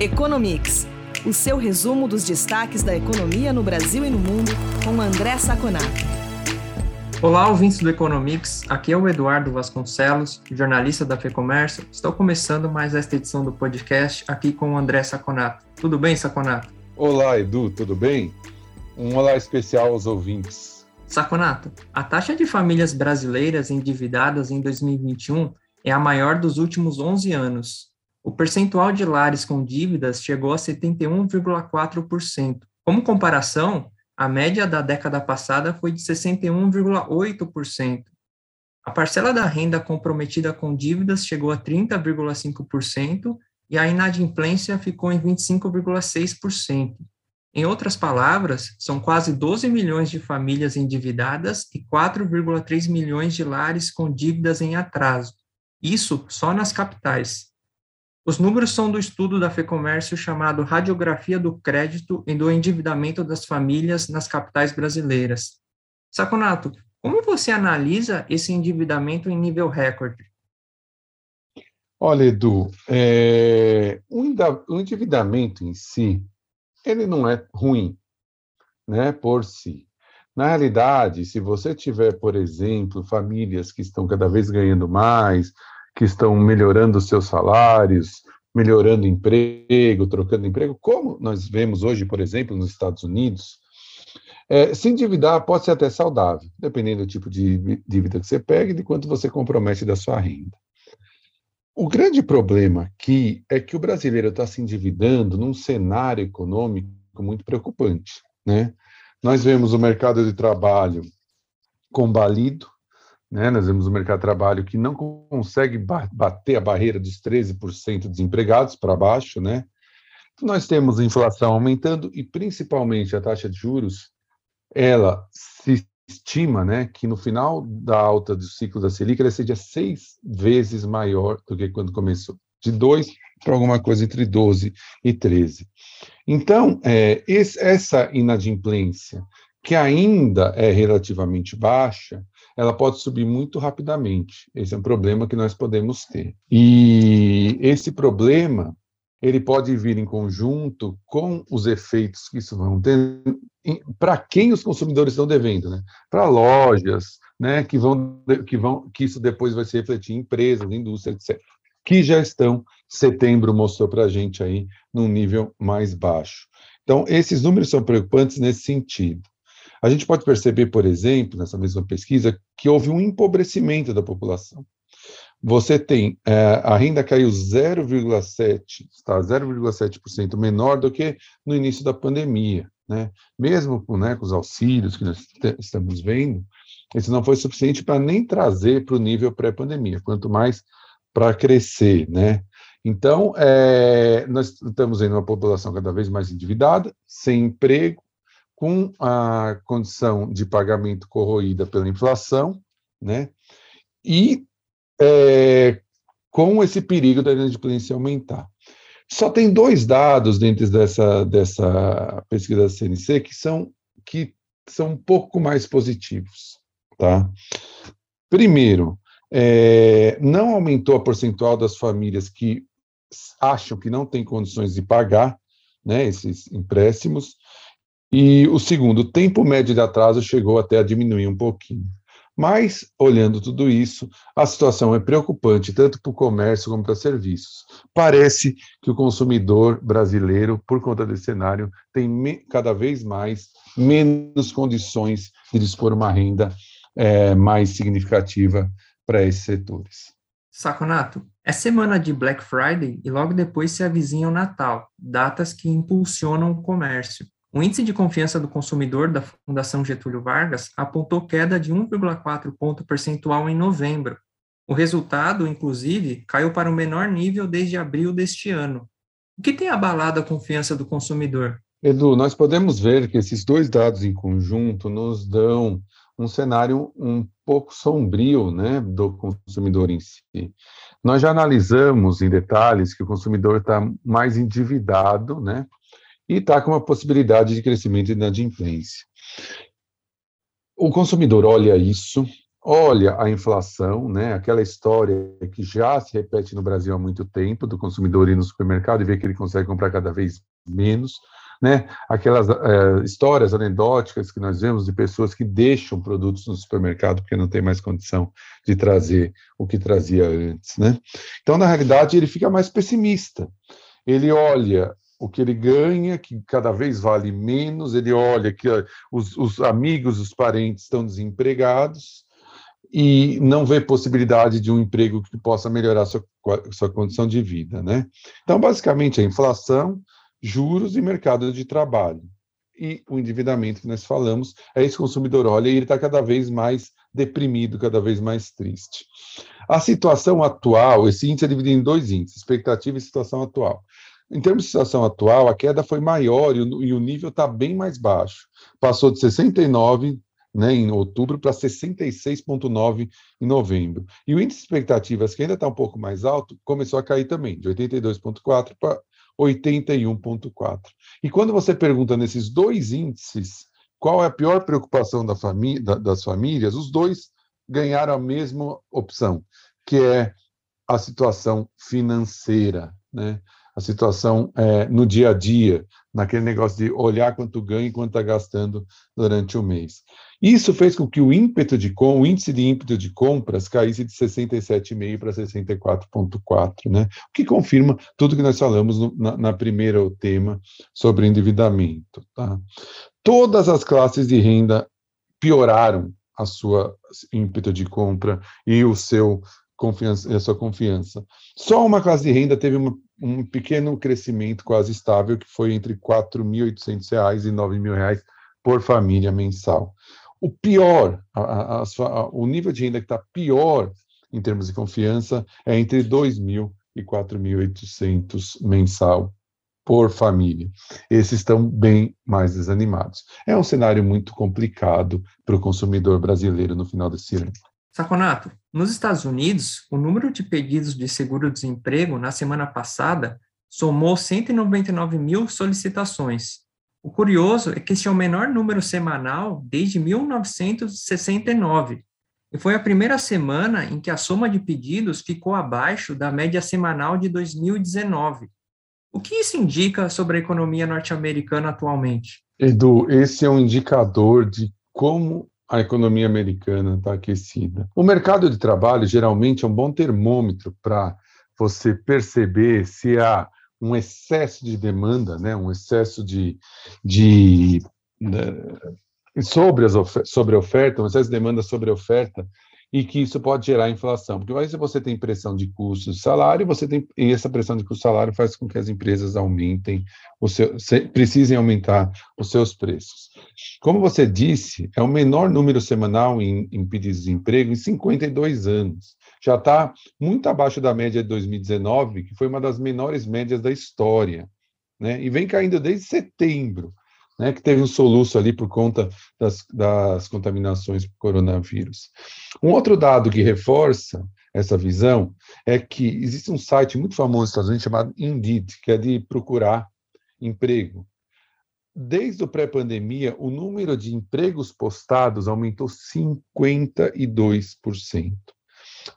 Economics, o seu resumo dos destaques da economia no Brasil e no mundo, com André Saconato. Olá, ouvintes do Economics. Aqui é o Eduardo Vasconcelos, jornalista da FEComércio. Estou começando mais esta edição do podcast aqui com o André Saconato. Tudo bem, Saconato? Olá, Edu, tudo bem? Um olá especial aos ouvintes. Saconato, a taxa de famílias brasileiras endividadas em 2021 é a maior dos últimos 11 anos. O percentual de lares com dívidas chegou a 71,4%. Como comparação, a média da década passada foi de 61,8%. A parcela da renda comprometida com dívidas chegou a 30,5% e a inadimplência ficou em 25,6%. Em outras palavras, são quase 12 milhões de famílias endividadas e 4,3 milhões de lares com dívidas em atraso. Isso só nas capitais. Os números são do estudo da FEComércio chamado Radiografia do Crédito e do Endividamento das Famílias nas Capitais Brasileiras. Saconato, como você analisa esse endividamento em nível recorde? Olha, Edu, é, o endividamento em si, ele não é ruim, né, por si. Na realidade, se você tiver, por exemplo, famílias que estão cada vez ganhando mais, que estão melhorando seus salários, melhorando emprego, trocando emprego, como nós vemos hoje, por exemplo, nos Estados Unidos, é, se endividar pode ser até saudável, dependendo do tipo de dívida que você pega e de quanto você compromete da sua renda. O grande problema aqui é que o brasileiro está se endividando num cenário econômico muito preocupante. Né? Nós vemos o mercado de trabalho combalido, né? Nós vemos o mercado de trabalho que não consegue bater a barreira dos 13% de desempregados para baixo. Né? Nós temos a inflação aumentando e, principalmente, a taxa de juros, ela se estima né, que no final da alta do ciclo da Selic ela seja seis vezes maior do que quando começou, de 2 para alguma coisa entre 12 e 13. Então, é, esse, essa inadimplência, que ainda é relativamente baixa, ela pode subir muito rapidamente. Esse é um problema que nós podemos ter. E esse problema, ele pode vir em conjunto com os efeitos que isso vão ter para quem os consumidores estão devendo, né? Para lojas, né, que vão que vão que isso depois vai se refletir em empresas, indústria, etc. Que já estão setembro mostrou para a gente aí num nível mais baixo. Então esses números são preocupantes nesse sentido. A gente pode perceber, por exemplo, nessa mesma pesquisa, que houve um empobrecimento da população. Você tem é, a renda caiu 0,7, está 0,7% menor do que no início da pandemia, né? Mesmo né, com os auxílios que nós estamos vendo, isso não foi suficiente para nem trazer para o nível pré-pandemia, quanto mais para crescer, né? Então, é, nós estamos em uma população cada vez mais endividada, sem emprego, com a condição de pagamento corroída pela inflação, né? E é, com esse perigo da inadimplência aumentar. Só tem dois dados dentro dessa, dessa pesquisa da CNC que são, que são um pouco mais positivos. Tá? Primeiro, é, não aumentou a percentual das famílias que acham que não têm condições de pagar né, esses empréstimos, e o segundo, o tempo médio de atraso chegou até a diminuir um pouquinho. Mas, olhando tudo isso, a situação é preocupante, tanto para o comércio como para serviços. Parece que o consumidor brasileiro, por conta desse cenário, tem cada vez mais menos condições de dispor uma renda é, mais significativa para esses setores. Saconato, é semana de Black Friday e logo depois se avizinha o Natal, datas que impulsionam o comércio. O índice de confiança do consumidor da Fundação Getúlio Vargas apontou queda de 1,4 ponto percentual em novembro. O resultado, inclusive, caiu para o menor nível desde abril deste ano. O que tem abalado a confiança do consumidor? Edu, nós podemos ver que esses dois dados em conjunto nos dão um cenário um pouco sombrio né, do consumidor em si. Nós já analisamos em detalhes que o consumidor está mais endividado, né, e está com uma possibilidade de crescimento de inadimplência. O consumidor olha isso olha a inflação, né, aquela história que já se repete no Brasil há muito tempo, do consumidor ir no supermercado e ver que ele consegue comprar cada vez menos, né, aquelas é, histórias anedóticas que nós vemos de pessoas que deixam produtos no supermercado porque não tem mais condição de trazer o que trazia antes, né. Então, na realidade, ele fica mais pessimista. Ele olha o que ele ganha, que cada vez vale menos, ele olha que os, os amigos, os parentes estão desempregados, e não vê possibilidade de um emprego que possa melhorar sua, sua condição de vida, né? Então, basicamente, a inflação, juros e mercado de trabalho. E o endividamento que nós falamos, é esse consumidor olha e ele está cada vez mais deprimido, cada vez mais triste. A situação atual, esse índice é dividido em dois índices, expectativa e situação atual. Em termos de situação atual, a queda foi maior e o, e o nível está bem mais baixo. Passou de 69 né, em outubro para 66,9 em novembro. E o índice de expectativas, que ainda está um pouco mais alto, começou a cair também, de 82,4 para 81,4. E quando você pergunta nesses dois índices qual é a pior preocupação da da, das famílias, os dois ganharam a mesma opção, que é a situação financeira, né? A situação é, no dia a dia, naquele negócio de olhar quanto ganha e quanto está gastando durante o mês. Isso fez com que o ímpeto de com, o índice de ímpeto de compras caísse de 67,5 para 64,4, né? O que confirma tudo que nós falamos no, na, na primeira tema sobre endividamento. Tá? Todas as classes de renda pioraram a sua ímpeto de compra e o seu confiança, a sua confiança. Só uma classe de renda teve uma, um pequeno crescimento quase estável, que foi entre R$ 4.800 e R$ 9.000 por família mensal. O pior, a, a, a, o nível de renda que está pior em termos de confiança é entre 2.000 e 4.800 mensal por família. Esses estão bem mais desanimados. É um cenário muito complicado para o consumidor brasileiro no final desse ano. Saconato, nos Estados Unidos, o número de pedidos de seguro-desemprego na semana passada somou 199 mil solicitações, o curioso é que esse é o menor número semanal desde 1969, e foi a primeira semana em que a soma de pedidos ficou abaixo da média semanal de 2019. O que isso indica sobre a economia norte-americana atualmente? Edu, esse é um indicador de como a economia americana está aquecida. O mercado de trabalho geralmente é um bom termômetro para você perceber se há um excesso de demanda, né, um excesso de, de, de sobre, as sobre a oferta, um excesso de demanda sobre a oferta, e que isso pode gerar inflação. Porque aí você tem pressão de custos de salário, você tem, e essa pressão de custo de salário faz com que as empresas aumentem, o seu, se, precisem aumentar os seus preços. Como você disse, é o menor número semanal em, em pedidos de emprego em 52 anos já está muito abaixo da média de 2019, que foi uma das menores médias da história, né? E vem caindo desde setembro, né? Que teve um soluço ali por conta das, das contaminações por coronavírus. Um outro dado que reforça essa visão é que existe um site muito famoso nos Estados Unidos chamado Indeed, que é de procurar emprego. Desde o pré-pandemia, o número de empregos postados aumentou 52%.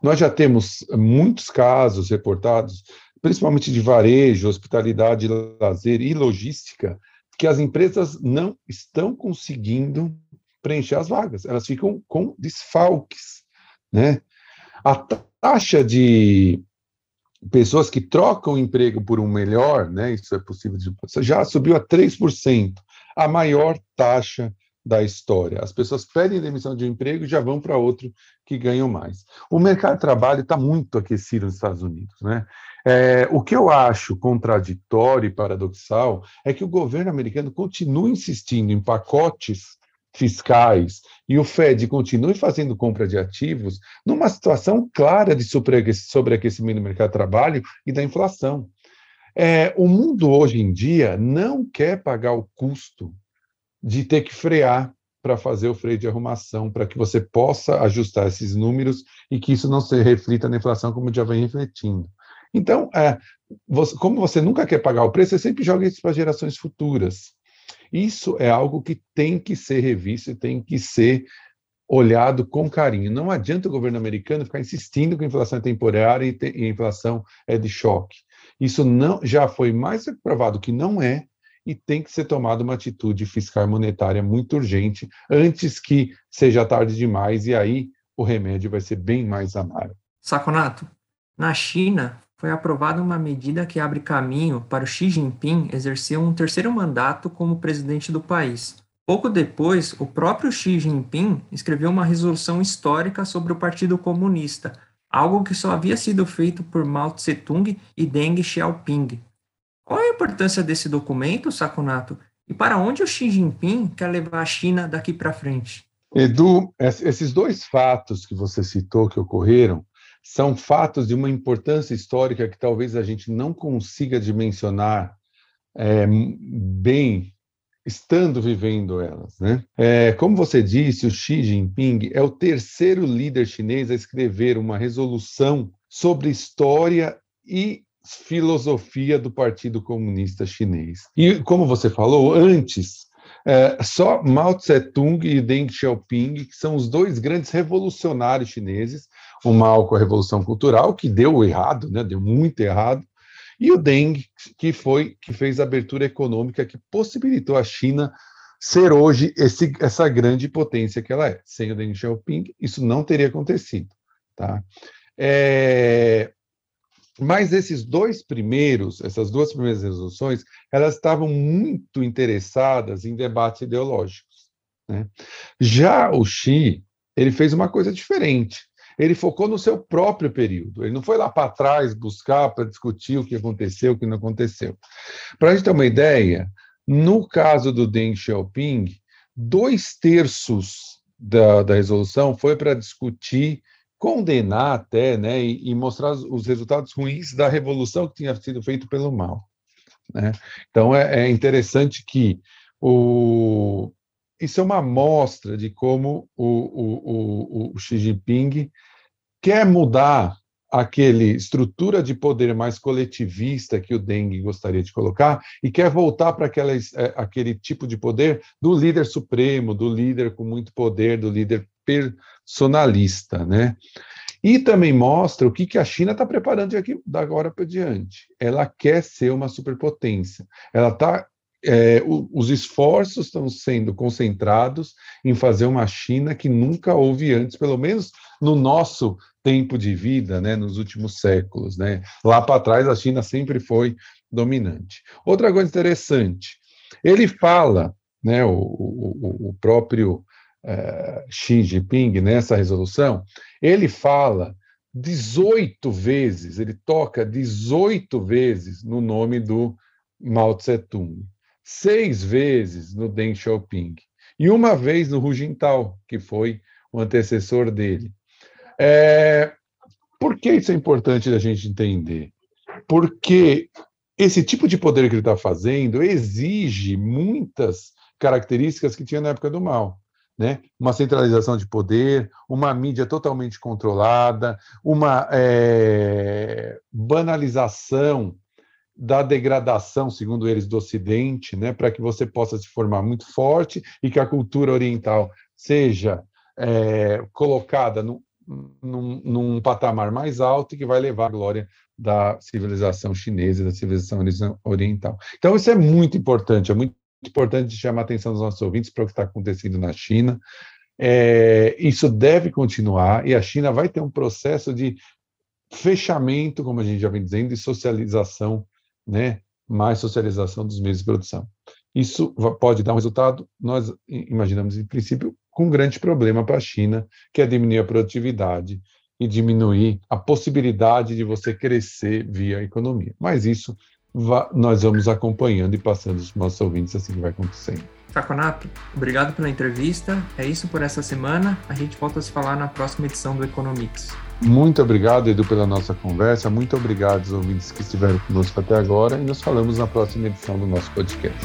Nós já temos muitos casos reportados, principalmente de varejo, hospitalidade, lazer e logística, que as empresas não estão conseguindo preencher as vagas, elas ficam com desfalques, né? A taxa de pessoas que trocam emprego por um melhor, né, isso é possível, de, já subiu a 3%, a maior taxa da história. As pessoas pedem demissão de um emprego e já vão para outro que ganham mais. O mercado de trabalho está muito aquecido nos Estados Unidos. Né? É, o que eu acho contraditório e paradoxal é que o governo americano continua insistindo em pacotes fiscais e o Fed continue fazendo compra de ativos numa situação clara de sobreaquecimento do mercado de trabalho e da inflação. É, o mundo hoje em dia não quer pagar o custo de ter que frear para fazer o freio de arrumação, para que você possa ajustar esses números e que isso não se reflita na inflação como já vem refletindo. Então, é, você, como você nunca quer pagar o preço, você sempre joga isso para gerações futuras. Isso é algo que tem que ser revisto e tem que ser olhado com carinho. Não adianta o governo americano ficar insistindo que a inflação é temporária e, te, e a inflação é de choque. Isso não já foi mais provado que não é e tem que ser tomada uma atitude fiscal monetária muito urgente antes que seja tarde demais e aí o remédio vai ser bem mais amargo. Saconato, na China foi aprovada uma medida que abre caminho para o Xi Jinping exercer um terceiro mandato como presidente do país. Pouco depois, o próprio Xi Jinping escreveu uma resolução histórica sobre o Partido Comunista, algo que só havia sido feito por Mao Tse-tung e Deng Xiaoping. Qual a importância desse documento, Sakunato? E para onde o Xi Jinping quer levar a China daqui para frente? Edu, esses dois fatos que você citou que ocorreram são fatos de uma importância histórica que talvez a gente não consiga dimensionar é, bem estando vivendo elas. Né? É, como você disse, o Xi Jinping é o terceiro líder chinês a escrever uma resolução sobre história e filosofia do Partido Comunista Chinês. E, como você falou antes, é, só Mao Tse-tung e Deng Xiaoping, que são os dois grandes revolucionários chineses, o Mao com a Revolução Cultural, que deu errado, né, deu muito errado, e o Deng, que foi que fez a abertura econômica que possibilitou a China ser hoje esse, essa grande potência que ela é. Sem o Deng Xiaoping, isso não teria acontecido. Tá? É, mas esses dois primeiros, essas duas primeiras resoluções, elas estavam muito interessadas em debates ideológicos. Né? Já o Xi, ele fez uma coisa diferente ele focou no seu próprio período. Ele não foi lá para trás buscar para discutir o que aconteceu, o que não aconteceu. Para a gente ter uma ideia, no caso do Deng Xiaoping, dois terços da, da resolução foi para discutir, condenar até, né, e, e, mostrar os resultados ruins da revolução que tinha sido feita pelo mal. Né? Então é, é interessante que o, isso é uma amostra de como o, o, o, o Xi Jinping quer mudar aquele estrutura de poder mais coletivista que o Deng gostaria de colocar e quer voltar para é, aquele tipo de poder do líder supremo, do líder com muito poder, do líder personalista, né? E também mostra o que, que a China está preparando de aqui, da agora para diante. Ela quer ser uma superpotência. Ela está é, o, os esforços estão sendo concentrados em fazer uma China que nunca houve antes, pelo menos no nosso tempo de vida, né, nos últimos séculos. Né? Lá para trás, a China sempre foi dominante. Outra coisa interessante, ele fala, né, o, o, o próprio é, Xi Jinping, nessa resolução, ele fala 18 vezes, ele toca 18 vezes no nome do Mao Tse-tung seis vezes no Deng Xiaoping e uma vez no Hu Jintao, que foi o antecessor dele. É, por que isso é importante da gente entender? Porque esse tipo de poder que ele está fazendo exige muitas características que tinha na época do mal. Né? Uma centralização de poder, uma mídia totalmente controlada, uma é, banalização da degradação, segundo eles, do Ocidente, né, para que você possa se formar muito forte e que a cultura oriental seja é, colocada no, num, num, patamar mais alto e que vai levar a glória da civilização chinesa e da civilização oriental. Então, isso é muito importante, é muito importante chamar a atenção dos nossos ouvintes para o que está acontecendo na China. É, isso deve continuar e a China vai ter um processo de fechamento, como a gente já vem dizendo, e socialização né, mais socialização dos meios de produção. Isso pode dar um resultado, nós imaginamos, em princípio, com um grande problema para a China, que é diminuir a produtividade e diminuir a possibilidade de você crescer via economia. Mas isso nós vamos acompanhando e passando os nossos ouvintes assim que vai acontecendo. Saconato, obrigado pela entrevista. É isso por essa semana. A gente volta a se falar na próxima edição do Economics. Muito obrigado, Edu, pela nossa conversa. Muito obrigado aos ouvintes que estiveram conosco até agora. E nos falamos na próxima edição do nosso podcast.